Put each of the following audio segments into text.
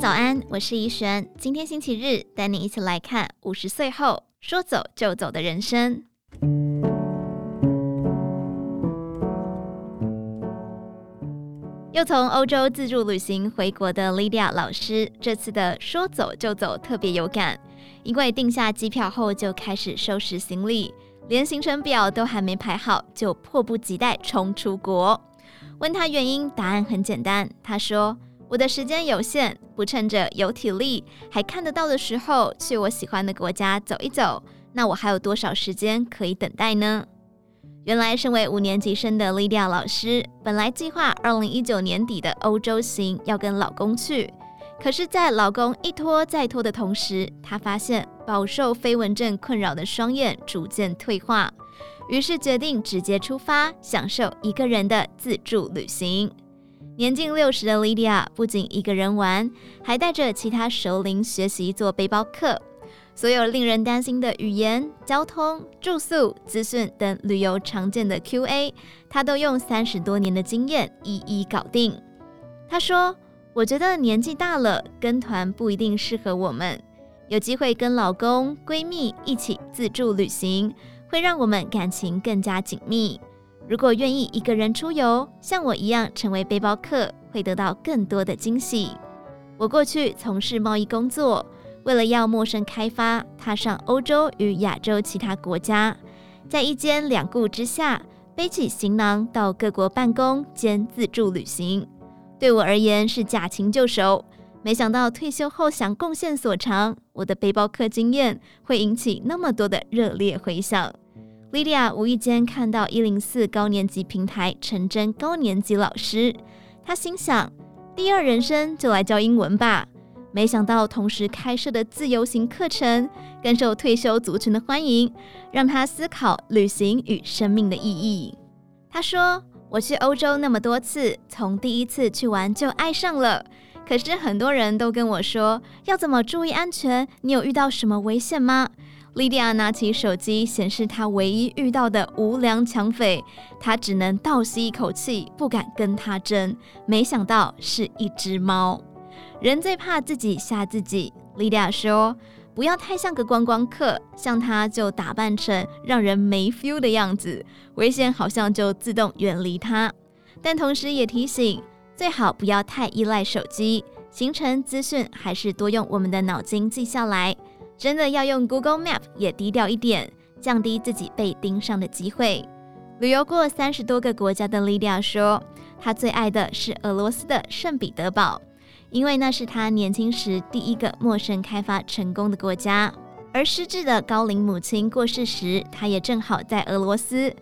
早安，我是怡璇。今天星期日，带你一起来看五十岁后说走就走的人生。又从欧洲自助旅行回国的 Lydia 老师，这次的说走就走特别有感，因为订下机票后就开始收拾行李，连行程表都还没排好，就迫不及待冲出国。问他原因，答案很简单，他说。我的时间有限，不趁着有体力还看得到的时候去我喜欢的国家走一走，那我还有多少时间可以等待呢？原来，身为五年级生的 Lydia 老师，本来计划二零一九年底的欧洲行要跟老公去，可是，在老公一拖再拖的同时，她发现饱受飞蚊症困扰的双眼逐渐退化，于是决定直接出发，享受一个人的自助旅行。年近六十的 Lydia 不仅一个人玩，还带着其他熟龄学习做背包客。所有令人担心的语言、交通、住宿、资讯等旅游常见的 QA，她都用三十多年的经验一一搞定。她说：“我觉得年纪大了，跟团不一定适合我们。有机会跟老公、闺蜜一起自助旅行，会让我们感情更加紧密。”如果愿意一个人出游，像我一样成为背包客，会得到更多的惊喜。我过去从事贸易工作，为了要陌生开发，踏上欧洲与亚洲其他国家，在一兼两顾之下，背起行囊到各国办公兼自助旅行。对我而言是驾轻就熟，没想到退休后想贡献所长，我的背包客经验会引起那么多的热烈回响。Lydia 无意间看到一零四高年级平台陈真高年级老师，她心想：第二人生就来教英文吧。没想到同时开设的自由行课程更受退休族群的欢迎，让她思考旅行与生命的意义。她说：“我去欧洲那么多次，从第一次去玩就爱上了。可是很多人都跟我说，要怎么注意安全？你有遇到什么危险吗？”莉迪亚拿起手机，显示她唯一遇到的无良抢匪，她只能倒吸一口气，不敢跟他争。没想到是一只猫。人最怕自己吓自己。莉迪亚说：“不要太像个观光客，像他就打扮成让人没 feel 的样子，危险好像就自动远离他。但同时也提醒，最好不要太依赖手机，行程资讯还是多用我们的脑筋记下来。”真的要用 Google Map 也低调一点，降低自己被盯上的机会。旅游过三十多个国家的 Lydia 说，她最爱的是俄罗斯的圣彼得堡，因为那是她年轻时第一个陌生开发成功的国家。而失智的高龄母亲过世时，她也正好在俄罗斯。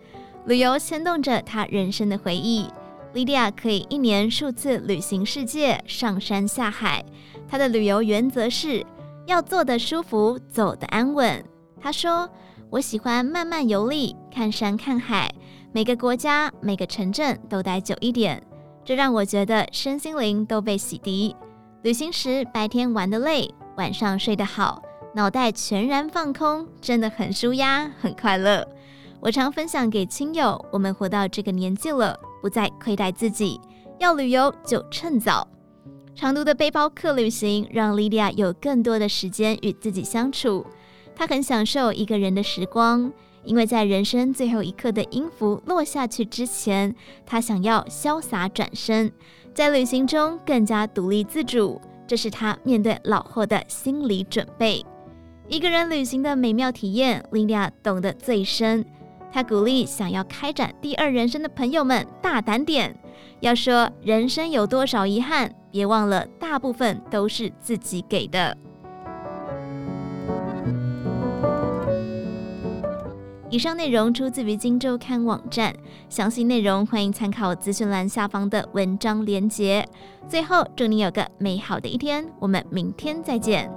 旅游牵动着她人生的回忆。Lydia 可以一年数次旅行世界，上山下海。她的旅游原则是。要坐得舒服，走得安稳。他说：“我喜欢慢慢游历，看山看海，每个国家、每个城镇都待久一点，这让我觉得身心灵都被洗涤。旅行时白天玩得累，晚上睡得好，脑袋全然放空，真的很舒压，很快乐。我常分享给亲友，我们活到这个年纪了，不再亏待自己，要旅游就趁早。”长途的背包客旅行让 Lydia 有更多的时间与自己相处。她很享受一个人的时光，因为在人生最后一刻的音符落下去之前，她想要潇洒转身，在旅行中更加独立自主。这是她面对老后的心理准备。一个人旅行的美妙体验，Lydia 懂得最深。她鼓励想要开展第二人生的朋友们大胆点。要说人生有多少遗憾，别忘了大部分都是自己给的。以上内容出自于《金周刊》网站，详细内容欢迎参考资讯栏下方的文章连结。最后，祝你有个美好的一天，我们明天再见。